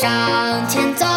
向前走。